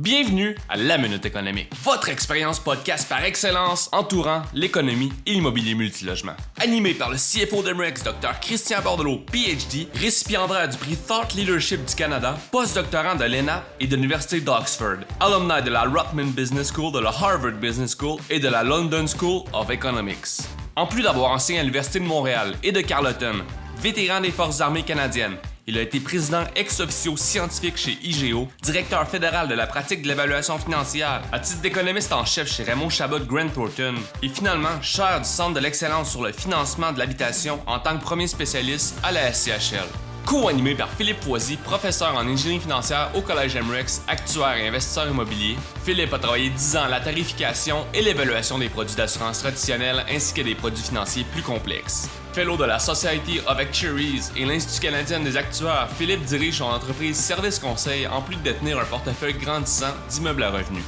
Bienvenue à La Minute Économique, votre expérience podcast par excellence entourant l'économie et l'immobilier multilogement. Animé par le CFO d'Emrex, Dr Christian Bordelot, PhD, récipiendaire du prix Thought Leadership du Canada, postdoctorant de l'ENA et de l'Université d'Oxford, alumni de la Rotman Business School, de la Harvard Business School et de la London School of Economics. En plus d'avoir enseigné à l'Université de Montréal et de Carleton, vétéran des Forces armées canadiennes, il a été président ex officio scientifique chez IGO, directeur fédéral de la pratique de l'évaluation financière, à titre d'économiste en chef chez Raymond Chabot Grant Thornton, et finalement chair du Centre de l'excellence sur le financement de l'habitation en tant que premier spécialiste à la SCHL. Co-animé par Philippe Poisy, professeur en ingénierie financière au Collège MREX, actuaire et investisseur immobilier, Philippe a travaillé 10 ans à la tarification et l'évaluation des produits d'assurance traditionnels ainsi que des produits financiers plus complexes. Fellow de la Society of Actuaries et l'Institut canadien des actuaires, Philippe dirige son entreprise Service Conseil en plus de détenir un portefeuille grandissant d'immeubles à revenus.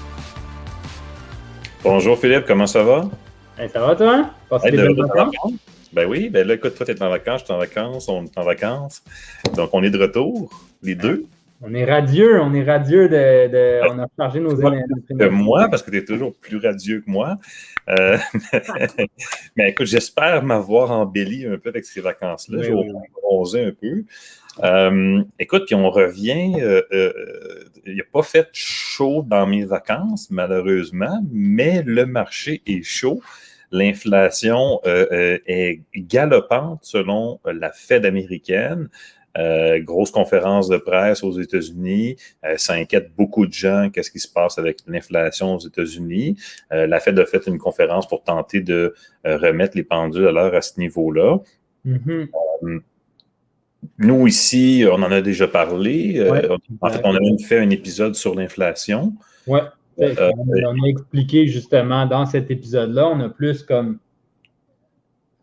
Bonjour Philippe, comment ça va? ça va toi? Ben oui, ben là, écoute, toi, tu es en vacances, je suis en vacances, on est en vacances. Donc, on est de retour, les deux. On est radieux, on est radieux de. on a chargé nos énergies. moi, parce que tu es toujours plus radieux que moi. Euh, mais écoute, j'espère m'avoir embelli un peu avec ces vacances-là. Je vais bronzer un peu. Euh, écoute, puis on revient. Euh, il n'y a pas fait chaud dans mes vacances, malheureusement, mais le marché est chaud. L'inflation est galopante selon la Fed américaine. Euh, grosse conférence de presse aux États-Unis. Euh, ça inquiète beaucoup de gens. Qu'est-ce qui se passe avec l'inflation aux États-Unis? Euh, la Fed a fait une conférence pour tenter de remettre les pendules à l'heure à ce niveau-là. Mm-hmm. nous, ici, on en a déjà parlé. en fait, on a même fait un épisode sur l'inflation. Oui. on a expliqué justement dans cet épisode-là, on a plus comme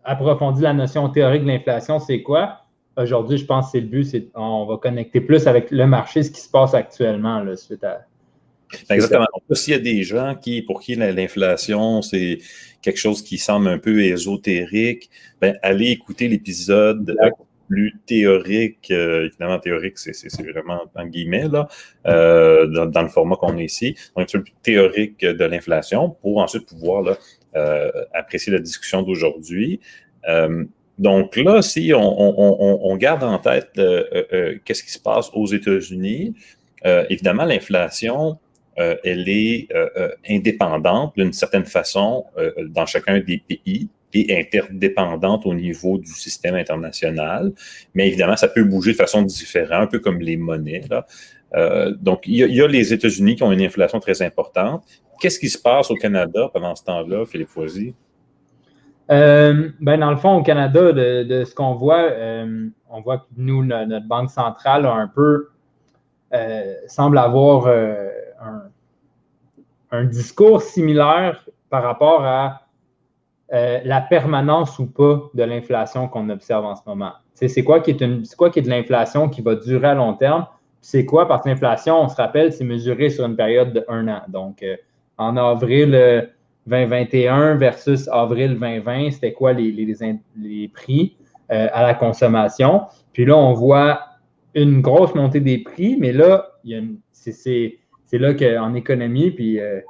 approfondi la notion théorique de l'inflation, c'est quoi? Aujourd'hui, je pense que c'est le but, c'est on va connecter plus avec le marché, ce qui se passe actuellement là, suite à. Exactement. S'il y a des gens qui, pour qui l'inflation, c'est quelque chose qui semble un peu ésotérique, ben, allez écouter l'épisode plus théorique, euh, évidemment théorique, c'est vraiment en guillemets, là, euh, dans, le format qu'on est ici, donc un peu plus théorique de l'inflation pour ensuite pouvoir là, euh, apprécier la discussion d'aujourd'hui. Donc là, si on, garde en tête euh, euh, euh, qu'est-ce qui se passe aux États-Unis, évidemment, l'inflation, elle est indépendante d'une certaine façon dans chacun des pays et interdépendante au niveau du système international. Mais évidemment, ça peut bouger de façon différente, un peu comme les monnaies. donc, il y, a, les États-Unis qui ont une inflation très importante. Qu'est-ce qui se passe au Canada pendant ce temps-là, Philippe Foisy? Euh, ben dans le fond, au Canada, de, ce qu'on voit, euh, on voit que nous, notre Banque centrale a un peu euh, semble avoir un, discours similaire par rapport à la permanence ou pas de l'inflation qu'on observe en ce moment. C'est quoi qui est une, quoi qui est de l'inflation qui va durer à long terme? C'est quoi? Parce que l'inflation, on se rappelle, c'est mesuré sur une période de un an. Donc, en avril 2021 versus avril 2020, c'était quoi les, les, prix euh, à la consommation. Puis là, on voit une grosse montée des prix, mais là, c'est là qu'en économie, puis euh,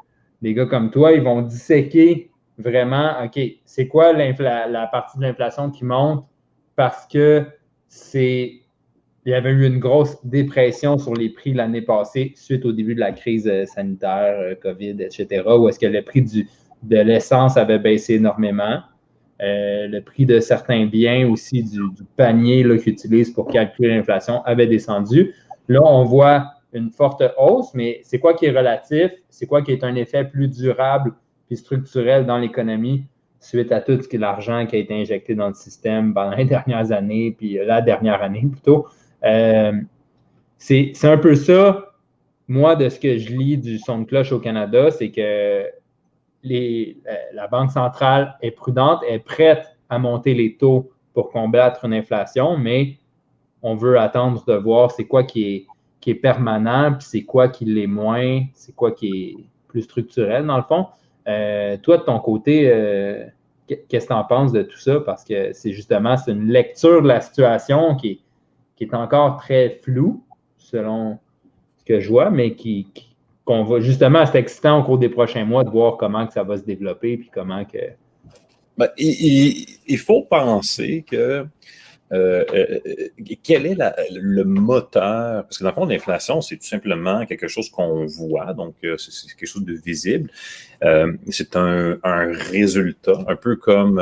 des gars comme toi, ils vont disséquer vraiment, OK, c'est quoi la partie de l'inflation qui monte parce que c'est il y avait eu une grosse dépression sur les prix l'année passée suite au début de la crise euh, sanitaire, COVID, etc., où est-ce que le prix du, de l'essence avait baissé énormément. Euh, le prix de certains biens aussi du, panier qu'ils utilisent pour calculer l'inflation avait descendu. Là, on voit une forte hausse, mais c'est quoi qui est relatif? C'est quoi qui est un effet plus durable et structurel dans l'économie suite à tout l'argent qui a été injecté dans le système pendant les dernières années, puis la dernière année plutôt? Euh, c'est un peu ça, moi, de ce que je lis du son de cloche au Canada, c'est que la Banque centrale est prudente, est prête à monter les taux pour combattre une inflation, mais on veut attendre de voir c'est quoi qui est, permanent, puis c'est quoi qui l'est moins, c'est quoi qui est plus structurel dans le fond. Euh, toi, de ton côté, euh, qu'est-ce que tu en penses de tout ça? Parce que c'est justement c'est une lecture de la situation qui est encore très floue, selon ce que je vois, mais qui, qu'on va justement, c'est excitant au cours des prochains mois de voir comment que ça va se développer puis comment que. Ben, il, faut penser que euh, euh, quel est le moteur? Parce que dans le fond, l'inflation, c'est tout simplement quelque chose qu'on voit, donc euh, c'est quelque chose de visible. c'est un, résultat, un peu comme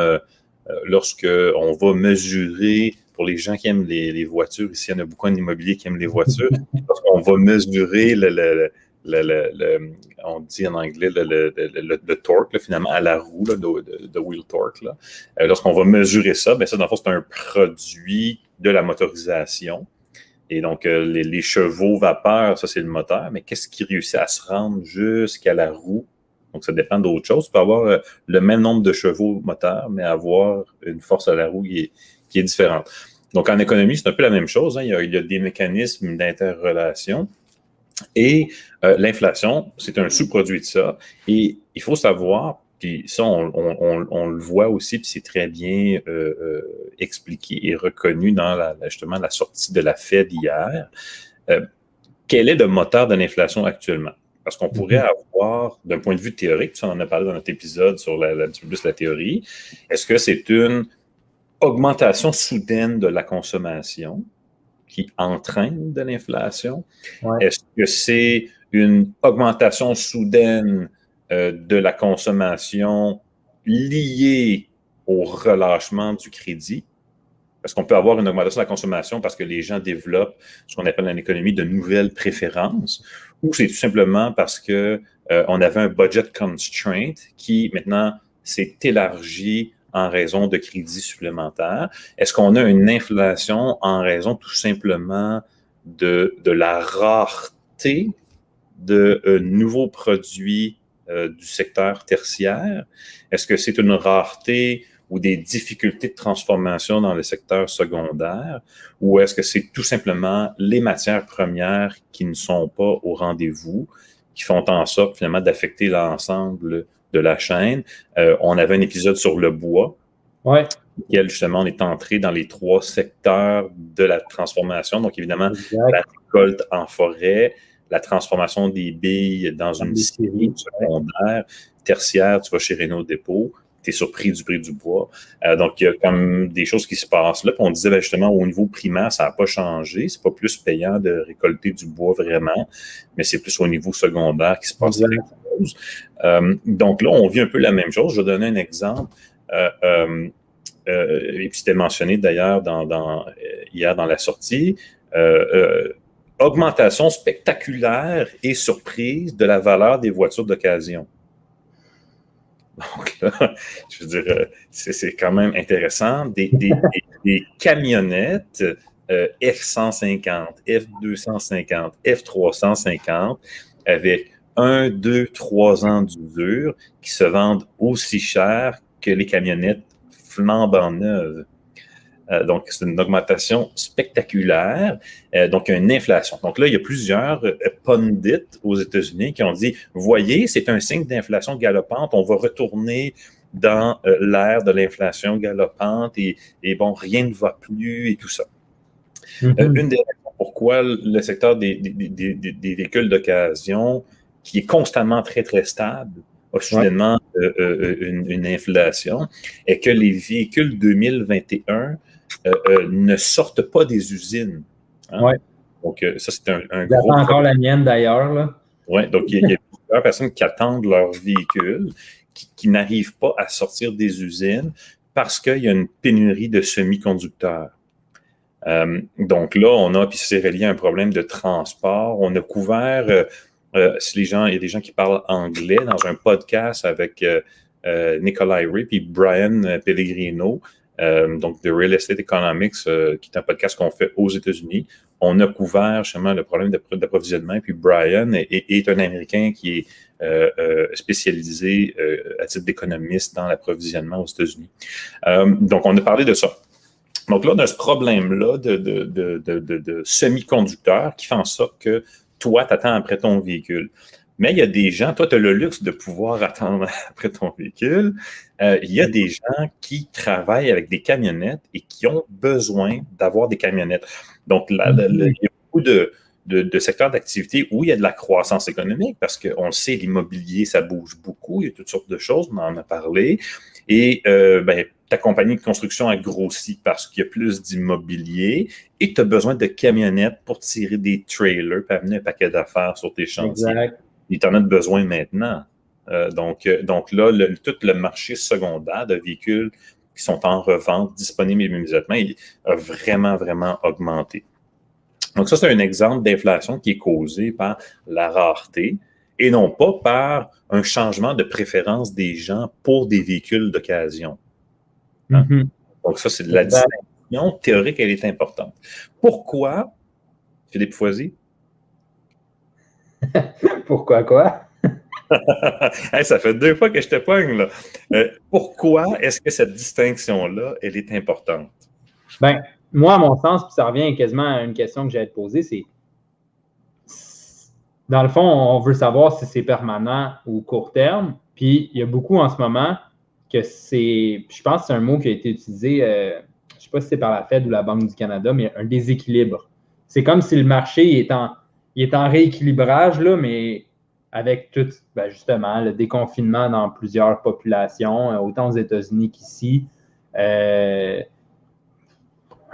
lorsque on va mesurer, pour les gens qui aiment les, voitures, ici, il y en a beaucoup en immobilier qui aiment les voitures, lorsqu'on va mesurer le, on dit en anglais le, torque, finalement, à la roue, de, wheel torque. Euh, lorsqu'on va mesurer ça, bien ça, dans le fond, c'est un produit de la motorisation. Et donc, euh, les, chevaux vapeur, ça, c'est le moteur, mais qu'est-ce qui réussit à se rendre jusqu'à la roue? Donc, ça dépend d'autres choses. Tu peux avoir euh, le même nombre de chevaux moteur, mais avoir une force à la roue qui est, différente. Donc, en économie, c'est un peu la même chose. Hein. Il, y a, des mécanismes d'interrelation. Et euh, l'inflation, c'est un sous-produit de ça. Et il faut savoir, puis ça, on, le voit aussi, puis c'est très bien euh, euh, expliqué et reconnu dans la, justement la sortie de la Fed hier. quel est le moteur de l'inflation actuellement? Parce qu'on pourrait mm-hmm. avoir, d'un point de vue théorique, ça on en a parlé dans notre épisode sur la, la, plus la théorie, est-ce que c'est une augmentation soudaine de la consommation? Qui entraîne de l'inflation? Est-ce que c'est une augmentation soudaine euh, de la consommation liée au relâchement du crédit? Parce qu'on peut avoir une augmentation de la consommation parce que les gens développent ce qu'on appelle en économie de nouvelles préférences, ou c'est tout simplement parce que euh, on avait un budget constraint qui maintenant s'est élargi en raison de crédits supplémentaires? Est-ce qu'on a une inflation en raison tout simplement de, la rareté de euh, nouveaux produits euh, du secteur tertiaire? Est-ce que c'est une rareté ou des difficultés de transformation dans le secteur secondaire? Ou est-ce que c'est tout simplement les matières premières qui ne sont pas au rendez-vous, qui font en sorte finalement d'affecter l'ensemble de la chaîne. Euh, on avait un épisode sur le bois. Ouais. Lequel, justement, on est entré dans les trois secteurs de la transformation. Donc, évidemment, la récolte en forêt, la transformation des billes dans une série secondaire, tertiaire, tu vas chez Renault Dépôt, tu es surpris du prix du bois. Euh, donc, il y a comme des choses qui se passent là. Puis on disait ben, justement, au niveau primaire, ça n'a pas changé. C'est pas plus payant de récolter du bois vraiment, mais c'est plus au niveau secondaire qui se passe. Euh, donc là, on vit un peu la même chose. Je vais donner un exemple. Euh, et puis c'était mentionné d'ailleurs dans, hier dans la sortie. augmentation spectaculaire et surprise de la valeur des voitures d'occasion. Donc là, je veux dire, euh, c'est quand même intéressant. Des, camionnettes F-150, F-250, F-350 avec un, deux, trois ans d'usure qui se vendent aussi cher que les camionnettes flambant neuves. Euh, donc, c'est une augmentation spectaculaire, euh, donc une inflation. Donc là, il y a plusieurs euh, pundits aux États-Unis qui ont dit, voyez, c'est un signe d'inflation galopante, on va retourner dans l'ère de l'inflation galopante et, bon, rien ne va plus et tout ça. Mm-hmm. une des raisons pourquoi le secteur des, véhicules d'occasion, qui est constamment très, très stable, a soudainement une, une, inflation, est que les véhicules 2021 euh, euh, ne sortent pas des usines. Hein? Donc, euh, ça, c'est un, un gros. encore la mienne d'ailleurs. Oui, donc il y, a plusieurs personnes qui attendent leur véhicule, qui, n'arrivent pas à sortir des usines parce qu'il y a une pénurie de semi-conducteurs. donc là, on a, puis c'est relié à un problème de transport. On a couvert, si les gens, il y a des gens qui parlent anglais dans un podcast avec Nicolas Rip et Brian Pellegrino. Euh, donc de Real Estate Economics, euh, qui est un podcast qu'on fait aux États-Unis. On a couvert justement le problème d'approvisionnement. Puis Brian est, un Américain qui est euh, spécialisé à titre d'économiste dans l'approvisionnement aux États-Unis. donc, on a parlé de ça. Donc là, on a ce problème-là de semi-conducteurs qui fait en sorte que toi, tu attends après ton véhicule. Mais il y a des gens, toi, tu as le luxe de pouvoir attendre après ton véhicule. Euh, il y a des gens qui travaillent avec des camionnettes et qui ont besoin d'avoir des camionnettes. Donc, là, il y a beaucoup de, de, secteurs d'activité où il y a de la croissance économique, parce qu'on le sait, l'immobilier, ça bouge beaucoup, il y a toutes sortes de choses, on en a parlé. Et euh, ben, ta compagnie de construction a grossi parce qu'il y a plus d'immobilier et tu as besoin de camionnettes pour tirer des trailers pour amener un paquet d'affaires sur tes chantiers. Exact. Et tu en as besoin maintenant. Euh, donc, euh, donc là, tout le marché secondaire de véhicules qui sont en revente, disponibles immédiatement, il a vraiment, vraiment augmenté. Donc, ça, c'est un exemple d'inflation qui est causé par la rareté et non pas par un changement de préférence des gens pour des véhicules d'occasion. Hein? Mm-hmm. Donc, ça, c'est de la distinction théorique, elle est importante. Pourquoi, Philippe Foisy? Pourquoi quoi? ça fait deux fois que je te pogne, là. Euh, pourquoi est-ce que cette distinction-là, elle est importante? Ben, moi, à mon sens, puis ça revient quasiment à une question que j'allais te poser, c'est dans le fond, on veut savoir si c'est permanent ou court terme. Puis il y a beaucoup en ce moment que c'est, je pense que c'est un mot qui a été utilisé, euh, je ne sais pas si c'est par la Fed ou la Banque du Canada, mais un déséquilibre. C'est comme si le marché est en, il est en rééquilibrage, là, mais avec tout, ben, justement, le déconfinement dans plusieurs populations, euh, autant aux États-Unis qu'ici. Euh,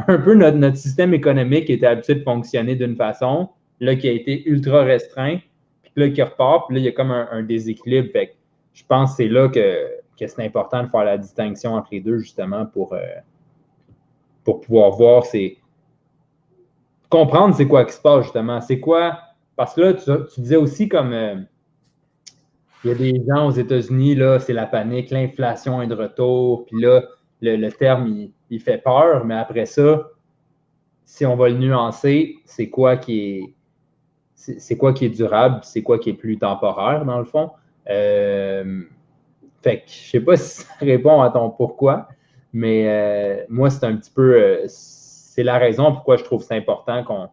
un peu notre, notre, système économique était habitué de fonctionner d'une façon, là, qui a été ultra restreint, puis là, qui repart, puis là, il y a comme un, déséquilibre. Je pense que c'est là que, c'est important de faire la distinction entre les deux, justement, pour, euh, pour pouvoir voir, c'est comprendre c'est quoi qui se passe, justement. C'est quoi? Parce que là, tu, disais aussi comme. Euh, il y a des gens aux États-Unis, là, c'est la panique, l'inflation est de retour, puis là, le, terme, il, fait peur, mais après ça, si on va le nuancer, c'est quoi qui est c'est quoi qui est durable, c'est quoi qui est plus temporaire, dans le fond. Euh, fait que je sais pas si ça répond à ton pourquoi, mais euh, moi, c'est un petit peu. Euh, c'est la raison pourquoi je trouve c'est important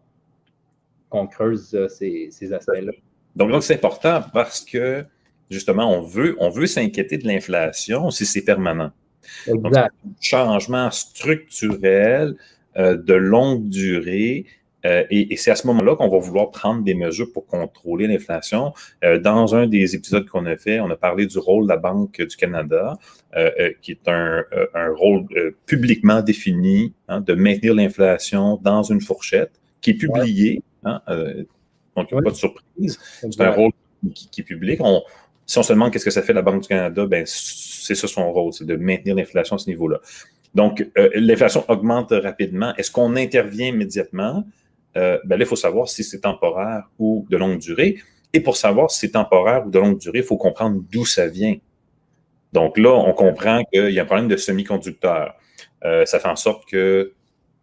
qu'on creuse ces, aspects-là. Donc, donc c'est important parce que justement, on veut, on veut s'inquiéter de l'inflation si c'est permanent. Exact. changement structurel de longue durée euh, et, c'est à ce moment-là qu'on va vouloir prendre des mesures pour contrôler l'inflation. Euh, dans un des épisodes qu'on a fait, on a parlé du rôle de la Banque du Canada, euh, qui est un, rôle publiquement défini hein, de maintenir l'inflation dans une fourchette, qui est publié. Hein, donc, il n'y a pas de surprise. C'est un rôle qui, est public. si on se demande qu'est-ce que ça fait la Banque du Canada, ben, c'est ça son rôle, c'est de maintenir l'inflation à ce niveau-là. Donc, l'inflation augmente rapidement. Est-ce qu'on intervient immédiatement? Euh, ben là, il faut savoir si c'est temporaire ou de longue durée. Et pour savoir si c'est temporaire ou de longue durée, il faut comprendre d'où ça vient. Donc là, on comprend qu'il y a un problème de semi-conducteur. Euh, ça fait en sorte que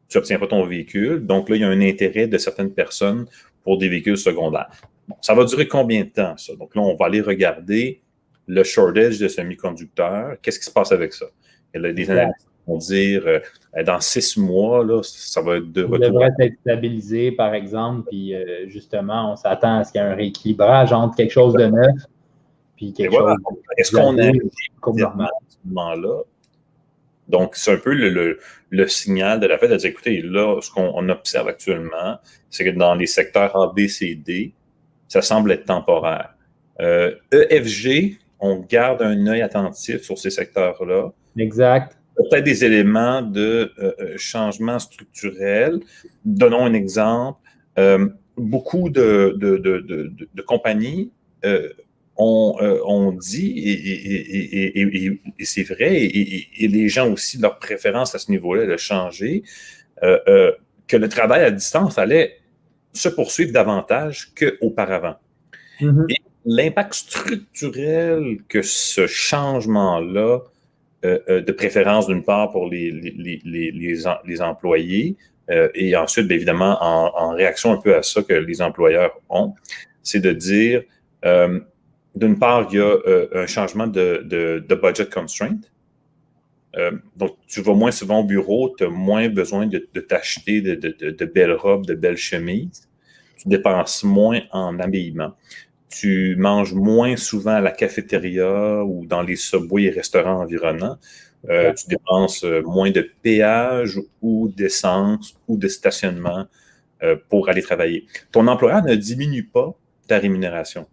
tu n'obtiens pas ton véhicule. Donc là, il y a un intérêt de certaines personnes pour des véhicules secondaires. ça va durer combien de temps, ça? Donc là, on va aller regarder le shortage de semi-conducteurs. Qu'est-ce qui se passe avec ça? Il y a des analyses on dire euh, dans six mois, là, ça va être de retour. devrait être stabilisé, par exemple, puis euh, justement, on s'attend à ce qu'il y ait un rééquilibrage entre quelque chose de neuf puis quelque chose Est-ce qu'on a à ce moment-là? Donc, c'est un peu le, le, signal de la fête de dire, écoutez, là, ce qu'on observe actuellement, c'est que dans les secteurs A, B, C, D, ça semble être temporaire. Euh, EFG, on garde un œil attentif sur ces secteurs-là. Exact peut-être des éléments de euh, euh, changement structurel. Donnons un exemple. Euh, beaucoup de, de, compagnies ont, dit, et, c'est vrai, et, les gens aussi, leur préférence à ce niveau-là de changer, que le travail à distance allait se poursuivre davantage qu'auparavant. Mm-hmm. Et l'impact structurel que ce changement-là de préférence d'une part pour les, employés euh, et ensuite, évidemment, en, réaction un peu à ça que les employeurs ont, c'est de dire, d'une part, il y a un changement de, de, budget constraint. donc, tu vas moins souvent au bureau, tu as moins besoin de, t'acheter de, de, belles robes, de belles chemises. Tu dépenses moins en habillement tu manges moins souvent à la cafétéria ou dans les subways et restaurants environnants. Euh, tu dépenses euh, moins de péage ou d'essence ou de stationnement. pour aller travailler. Ton employeur ne diminue pas ta rémunération.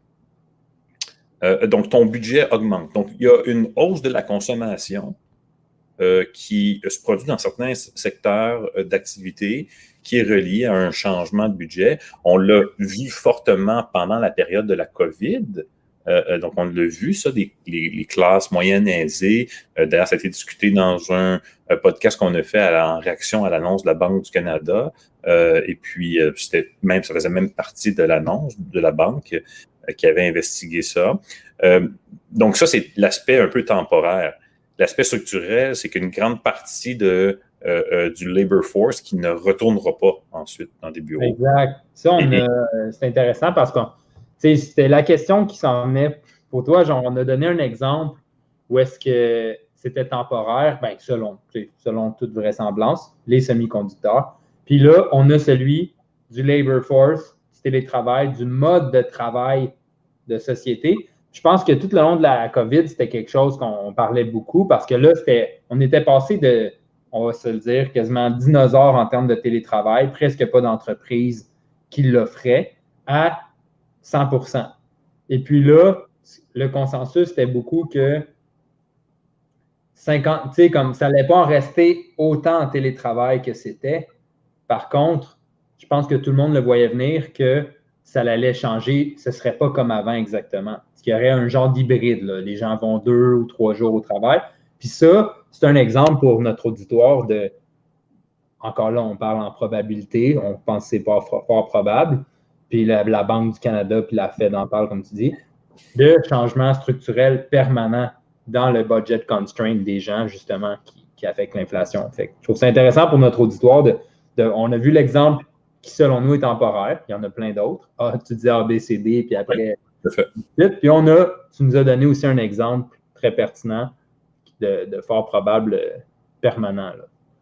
donc, ton budget augmente. Donc, il y a une hausse de la consommation qui se produit dans certains secteurs d'activité qui est relié à un changement de budget. On l'a vu fortement pendant la période de la COVID. Euh, euh, donc, on l'a vu, ça, les, classes moyennes aisées. Euh, d'ailleurs, ça a été discuté dans un, podcast qu'on a fait en réaction à l'annonce de la Banque du Canada. et puis, c'était même, ça faisait même partie de l'annonce de la banque qui avait investigué ça. donc, ça, c'est l'aspect un peu temporaire. L'aspect structurel, c'est qu'une grande partie de euh, euh, du labor force qui ne retournera pas ensuite dans des bureaux. Exact. Ça, c'est intéressant parce que c'était la question qui s'en venait pour toi. Genre, on a donné un exemple où est-ce que c'était temporaire, ben, selon, selon toute vraisemblance, les semi-conducteurs. Puis là, on a celui du labor force, du télétravail, du mode de travail de société. Je pense que tout le long de la COVID, c'était quelque chose qu'on parlait beaucoup parce que là, on était passé de on va se le dire, quasiment dinosaure en termes de télétravail, presque pas d'entreprise qui l'offrait, à 100% Et puis là, le consensus était beaucoup que 50, tu sais, comme ça n'allait pas en rester autant en télétravail que c'était. Par contre, je pense que tout le monde le voyait venir que ça allait changer, ce ne serait pas comme avant exactement. Il y aurait un genre d'hybride. Les gens vont deux ou trois jours au travail. Puis ça, c'est un exemple pour notre auditoire de, encore là, on parle en probabilité, on pense que c'est pas fort, probable, puis la, Banque du Canada puis la Fed en parle, comme tu dis, de changement structurel permanent dans le budget constraint des gens, justement, qui, qui affectent l'inflation. Je trouve ça intéressant pour notre auditoire. De, on a vu l'exemple qui, selon nous, est temporaire. Il y en a plein d'autres. Ah, tu disais A, B, C, D, puis après. puis on a, tu nous as donné aussi un exemple très pertinent de, fort probable euh, permanent.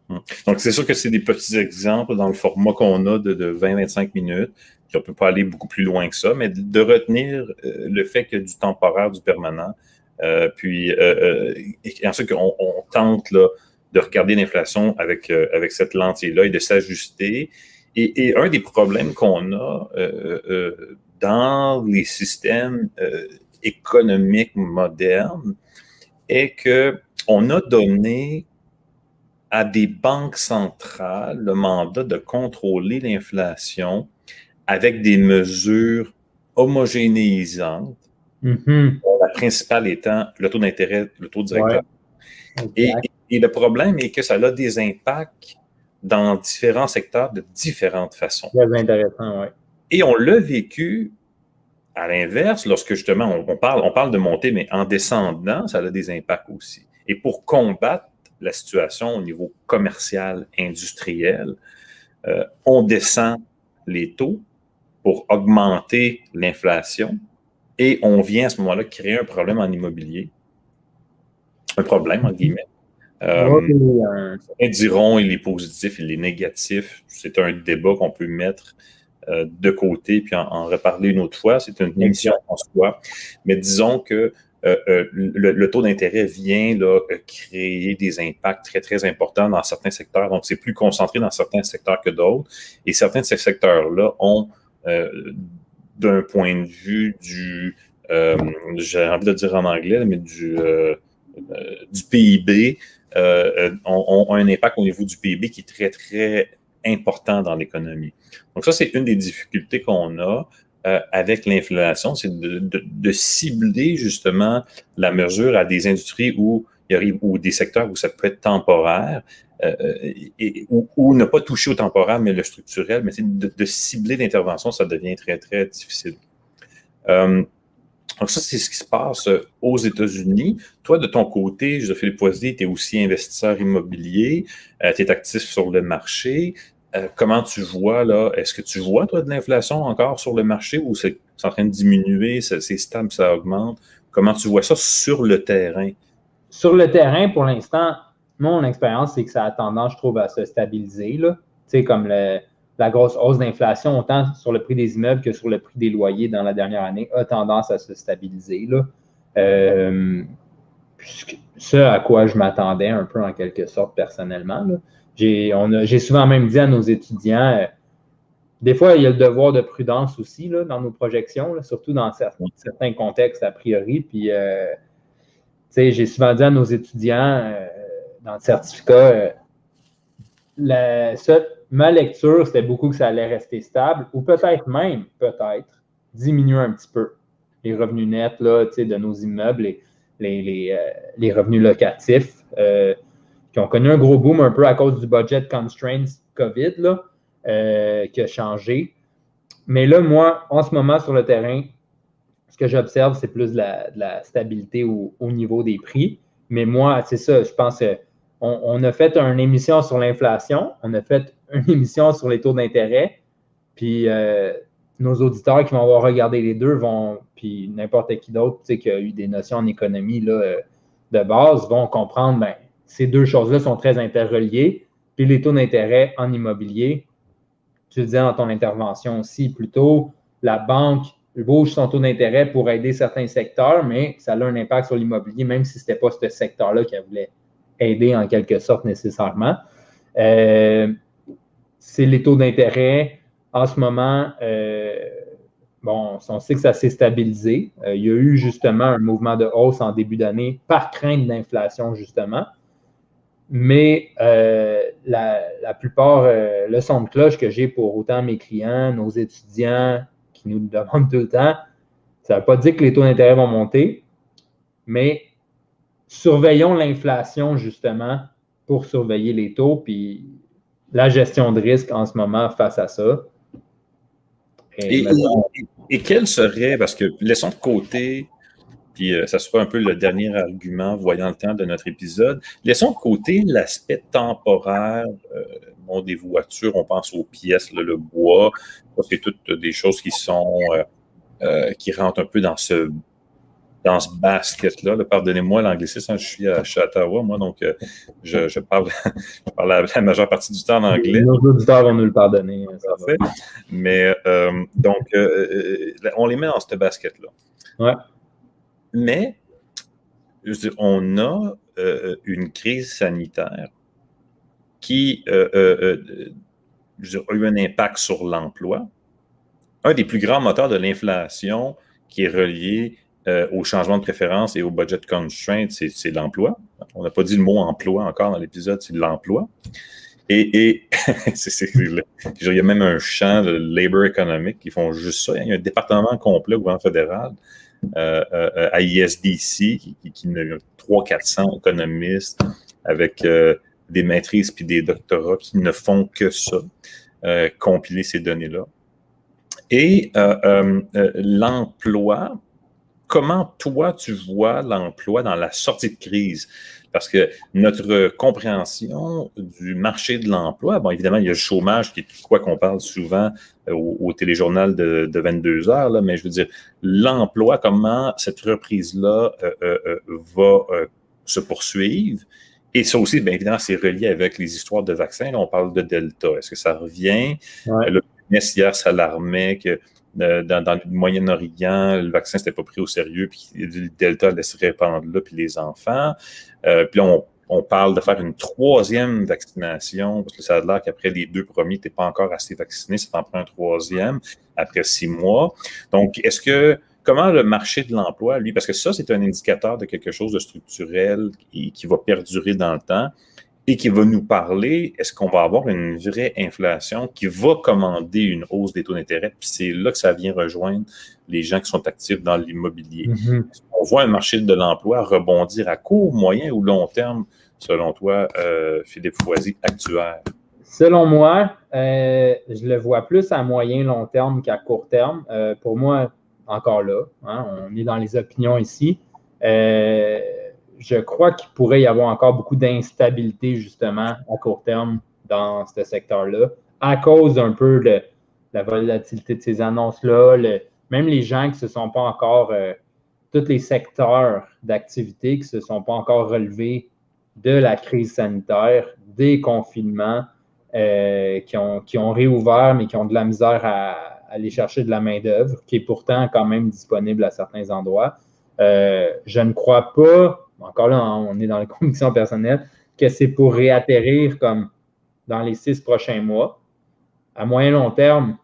Hum. Donc, c'est sûr que c'est des petits exemples dans le format qu'on a de, 20-25 minutes. Puis on ne peut pas aller beaucoup plus loin que ça, mais de retenir euh, le fait a du temporaire, du permanent. Euh, puis, ensuite, on, tente là, de regarder l'inflation avec, avec cette lentille-là et de s'ajuster. Et, un des problèmes qu'on a dans les systèmes économiques modernes est que on a donné à des banques centrales le mandat de contrôler l'inflation avec des mesures homogénéisantes, mm-hmm. la principale étant le taux d'intérêt, le taux directeur. Et, le problème est que ça a des impacts dans différents secteurs de différentes façons. Très intéressant, oui. Et on l'a vécu à l'inverse, lorsque justement on, parle, on parle de montée, mais en descendant, ça a des impacts aussi. Et pour combattre la situation au niveau commercial, industriel, euh, on descend les taux pour augmenter l'inflation et on vient à ce moment-là créer un problème en immobilier. Un problème, en guillemets. Euh, certains diront il est positif, il est négatif. C'est un débat qu'on peut mettre euh, de côté puis en, reparler une autre fois. C'est une émission en soi. Mais disons que euh, euh, le, taux d'intérêt vient là, euh, créer des impacts très, très importants dans certains secteurs. Donc, c'est plus concentré dans certains secteurs que d'autres. Et certains de ces secteurs-là ont, d'un point de vue du, j'ai envie de dire en anglais, mais du, du PIB, ont, ont, un impact au niveau du PIB qui est très, très important dans l'économie. Donc, ça, c'est une des difficultés qu'on a. Euh, avec l'inflation, c'est de, cibler justement la mesure à des industries où il arrive, ou des secteurs où ça peut être temporaire, euh, et, ou, ne pas toucher au temporaire, mais le structurel, mais de, cibler l'intervention, ça devient très, très difficile. Euh, donc ça, c'est ce qui se passe aux États-Unis. Toi, de ton côté, Joseph-Philippe Poisy, tu es aussi investisseur immobilier, tu es actif sur le marché. Euh, comment tu vois là? Est-ce que tu vois, toi, de l'inflation encore sur le marché ou c'est en train de diminuer, c'est stable, ça augmente? Comment tu vois ça sur le terrain? Sur le terrain, pour l'instant, mon expérience, c'est que ça a tendance, je trouve, à se stabiliser. Tu sais, comme la grosse hausse d'inflation, autant sur le prix des immeubles que sur le prix des loyers dans la dernière année, a tendance à se stabiliser. Là. Euh, ce à quoi je m'attendais un peu en quelque sorte personnellement. J'ai souvent même dit à nos étudiants, euh, des fois, il y a le devoir de prudence aussi là, dans nos projections, surtout dans certains, contextes a priori. Puis, euh, j'ai souvent dit à nos étudiants dans le certificat, la, ma lecture, c'était beaucoup que ça allait rester stable, ou peut-être même, peut-être, diminuer un petit peu les revenus nets là, de nos immeubles, les, les, les, revenus locatifs, qui ont connu un gros boom un peu à cause du budget constraints COVID. Là. Euh, qui a changé. Mais là, moi, en ce moment, sur le terrain, ce que j'observe, c'est plus de la, stabilité au, niveau des prix. Mais moi, c'est ça, je pense qu'on on a fait une émission sur l'inflation, on a fait une émission sur les taux d'intérêt, puis euh, nos auditeurs qui vont avoir regardé les deux vont, puis n'importe qui d'autre qui a eu des notions en économie euh, de base, vont comprendre, ben, ces deux choses-là sont très interreliées. Puis les taux d'intérêt en immobilier, tu le disais dans ton intervention aussi, plutôt la banque bouge son taux d'intérêt pour aider certains secteurs, mais ça a un impact sur l'immobilier, même si ce n'était pas ce secteur-là qu'elle voulait aider en quelque sorte nécessairement. Euh, c'est les taux d'intérêt. En ce moment, euh, bon, on sait que ça s'est stabilisé. Euh, il y a eu justement un mouvement de hausse en début d'année par crainte d'inflation, justement. Mais la, plupart, le son de cloche que j'ai pour autant mes clients, nos étudiants qui nous demandent tout le temps, ça ne veut pas dire que les taux d'intérêt vont monter, mais surveillons l'inflation justement pour surveiller les taux, puis la gestion de risque en ce moment face à ça. Et, et quel serait, parce que laissons de côté puis euh, ça sera un peu le dernier argument, voyant le temps de notre épisode. Laissons de côté l'aspect temporaire. Euh, des voitures, on pense aux pièces, le bois. C'est toutes des choses qui sont euh, qui rentrent un peu dans ce dans ce basket-là. Pardonnez-moi l'anglicisme, je suis à, Ottawa, moi, donc je, parle, la, majeure partie du temps en anglais. Nos auditeurs vont nous le pardonner. Parfait. Mais donc, on les met dans ce basket-là. Ouais. Mais, on a euh, une crise sanitaire qui euh, euh, a eu un impact sur l'emploi. Un des plus grands moteurs de l'inflation qui est relié au changement de préférence et au budget constraint, c'est l'emploi. On n'a pas dit le mot emploi encore dans l'épisode, c'est l'emploi. Et, il y a même un champ de labor économique qui font juste ça. Il y a un département complet au gouvernement fédéral euh, euh, à ISDC, qui, qui, qui 300-400 économistes avec euh, des maîtrises puis des doctorats qui ne font que ça, compiler ces données-là. Et l'emploi, comment toi tu vois l'emploi dans la sortie de crise? Parce que notre compréhension du marché de l'emploi, bon, évidemment, il y a le chômage qui est quoi qu'on parle souvent euh, au, téléjournal de, 22 heures, là, mais je veux dire, l'emploi, comment cette reprise-là euh, euh, va se poursuivre? Et ça aussi, bien évidemment, c'est relié avec les histoires de vaccins. Là, on parle de Delta. Est-ce que ça revient? Le ministre hier s'alarmait que dans, le Moyen-Orient, le vaccin n'était pas pris au sérieux, puis le Delta allait se répandre là, puis les enfants. Euh, puis là, on, parle de faire une troisième vaccination, parce que ça a l'air qu'après les deux premiers, tu n'es pas encore assez vacciné, ça t'en prend un troisième après six mois. Donc, est-ce que comment le marché de l'emploi, lui, parce que ça, c'est un indicateur de quelque chose de structurel qui, qui va perdurer dans le temps et qui va nous parler, est-ce qu'on va avoir une vraie inflation qui va commander une hausse des taux d'intérêt? Puis c'est là que ça vient rejoindre les gens qui sont actifs dans l'immobilier. Mm-hmm. On voit un marché de l'emploi rebondir à court, moyen ou long terme, selon toi, euh, Philippe Foisy, actuel? Selon moi, euh, je le vois plus à moyen long terme qu'à court terme. Euh, pour moi, encore là, hein, on est dans les opinions ici je crois qu'il pourrait y avoir encore beaucoup d'instabilité, justement, à court terme dans ce secteur-là, à cause un peu de la volatilité de ces annonces-là. même les gens qui ne se sont pas encore, euh, tous les secteurs d'activité qui ne se sont pas encore relevés de la crise sanitaire, des confinements, euh, qui, ont, qui ont réouvert, mais qui ont de la misère à, aller chercher de la main-d'œuvre, qui est pourtant quand même disponible à certains endroits. Euh, je ne crois pas encore là, on est dans les convictions personnelles, que c'est pour réatterrir comme dans les six prochains mois. À moyen long terme,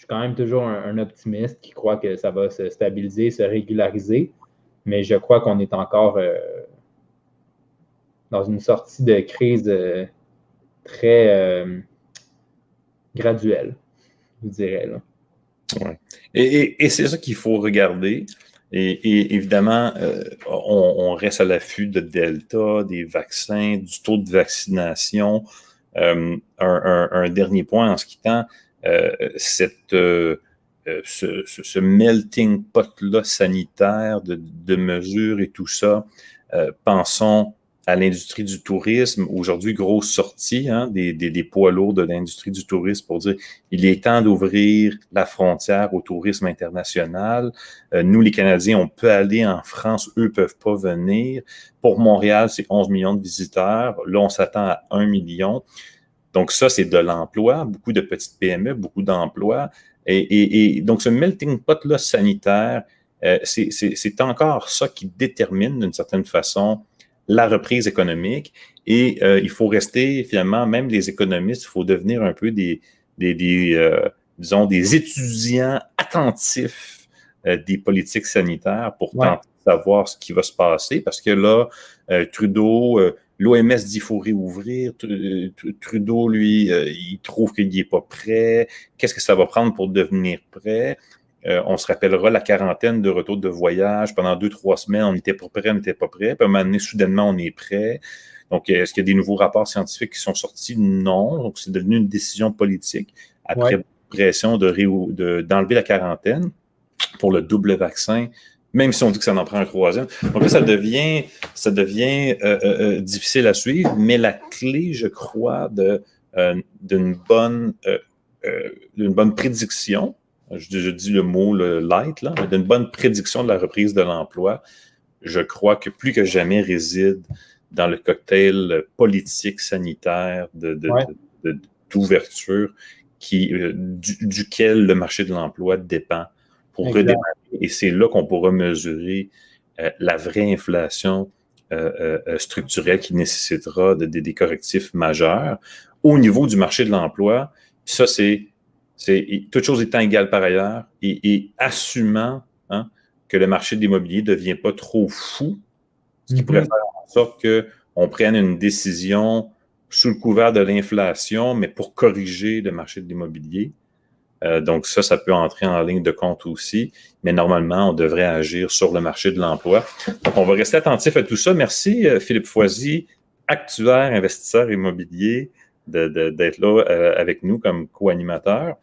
suis quand même toujours un, optimiste qui croit que ça va se stabiliser, se régulariser, mais je crois qu'on est encore dans une sortie de crise très graduelle, je dirais. Là. Et, c'est ça qu'il faut regarder. Et, évidemment, euh, on, reste à l'affût de Delta, des vaccins, du taux de vaccination. Euh, un, dernier point en ce qui tend, euh, cette, ce, melting pot-là sanitaire de, de, mesures et tout ça, pensons à l'industrie du tourisme. Aujourd'hui, grosse sortie hein, des, des, poids lourds de l'industrie du tourisme pour dire il est temps d'ouvrir la frontière au tourisme international. Euh, nous, les Canadiens, on peut aller en France, eux peuvent pas venir. Pour Montréal, c'est 11 millions de visiteurs. Là, on s'attend à 1 million. Donc ça, c'est de l'emploi, beaucoup de petites PME, beaucoup d'emplois. Et, et, donc ce melting pot-là sanitaire, euh, c'est encore ça qui détermine d'une certaine façon la reprise économique. Et euh, il faut rester, finalement, même les économistes, il faut devenir un peu des, des, euh, disons, des étudiants attentifs euh, des politiques sanitaires pour tenter de savoir ce qui va se passer. Parce que là, Trudeau, l'OMS dit qu'il faut réouvrir. Trudeau, lui, il trouve qu'il n'est pas prêt. Qu'est-ce que ça va prendre pour devenir prêt? Euh, on se rappellera la quarantaine de retour de voyage. Pendant deux, trois semaines, on n'était pas prêt, on n'était pas prêt. Puis à un moment donné, soudainement, on est prêt. Donc, est-ce qu'il y a des nouveaux rapports scientifiques qui sont sortis? Non. Donc, c'est devenu une décision politique après pression d'enlever de, d'enlever la quarantaine pour le double vaccin, même si on dit que ça en prend un troisième. Donc là, ça devient, ça devient euh, euh, difficile à suivre, mais la clé, je crois, de, d'une bonne, d'une bonne prédiction, je, dis le mot le light, là, d'une bonne prédiction de la reprise de l'emploi, je crois que plus que jamais réside dans le cocktail politique, sanitaire, d'ouverture, de, qui, euh, duquel le marché de l'emploi dépend pour redémarrer. Et c'est là qu'on pourra mesurer euh, la vraie inflation euh, structurelle qui nécessitera des correctifs majeurs. Au niveau du marché de l'emploi, ça, c'est c'est toute chose étant égale par ailleurs et, assumant hein, que le marché de l'immobilier ne devient pas trop fou, ce qui pourrait mhm. faire en sorte qu'on prenne une décision sous le couvert de l'inflation, mais pour corriger le marché de l'immobilier. Euh, donc ça, ça peut entrer en ligne de compte aussi, mais normalement, on devrait agir sur le marché de l'emploi. Donc, on va rester attentif à tout ça. Merci, euh, Philippe Foisy, actuaire investisseur immobilier d'être là euh, avec nous comme co-animateur.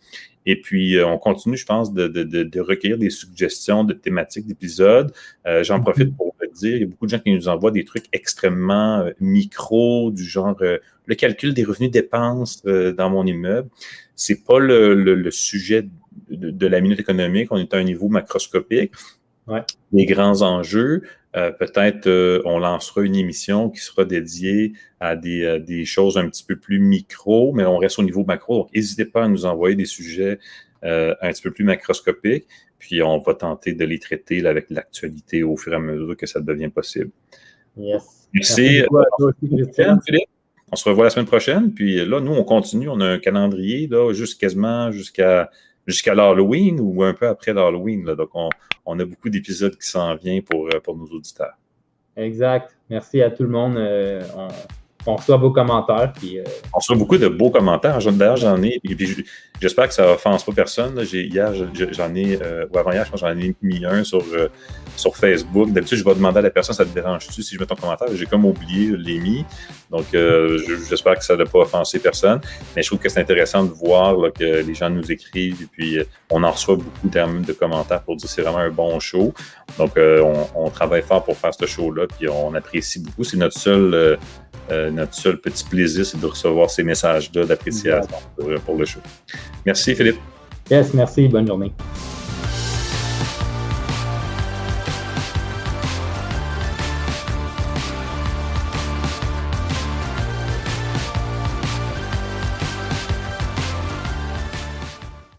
Et puis, euh, on continue, je pense, de, recueillir des suggestions de thématiques d'épisodes. Euh, j'en profite pour le dire, il y a beaucoup de gens qui nous envoient des trucs extrêmement micro, du genre le calcul des revenus dépenses dans mon immeuble. C'est pas le, sujet de, la minute économique. On est à un niveau macroscopique. Ouais. Les grands enjeux. Euh, peut-être euh, on lancera une émission qui sera dédiée à des, des, choses un petit peu plus micro, mais on reste au niveau macro. Donc, n'hésitez pas à nous envoyer des sujets euh, un petit peu plus macroscopiques, puis on va tenter de les traiter avec l'actualité au fur et à mesure que ça devient possible. Yes. Merci. On se revoit la semaine prochaine. Puis là, nous, on continue. On a un calendrier là, juste quasiment jusqu'à jusqu'à l'Halloween ou un peu après l'Halloween. Donc, on, a beaucoup d'épisodes qui s'en viennent pour, euh, pour nos auditeurs. Exact. Merci à tout le monde. Euh, on reçoit vos commentaires. Puis, euh, On reçoit beaucoup de beaux commentaires. D'ailleurs, j'en ai. puis j'espère que ça offense pas personne. Hier, j'en ai, euh, ou avant-hier, je pense j'en ai mis un sur, euh, sur Facebook. D'habitude, je vais demander à la personne, ça te dérange-tu si je mets ton commentaire? J'ai comme oublié, je l'ai mis. Donc, j'espère que ça n'a pas offensé personne. Mais je trouve que c'est intéressant de voir que les gens nous écrivent et puis on en reçoit beaucoup de commentaires pour dire que c'est vraiment un bon show. Donc, on, on, travaille fort pour faire ce show-là, puis on apprécie beaucoup. C'est notre seul euh, notre seul petit plaisir, c'est de recevoir ces messages-là d'appréciation pour, pour, le show. Merci, Philippe. Yes, merci. Bonne journée.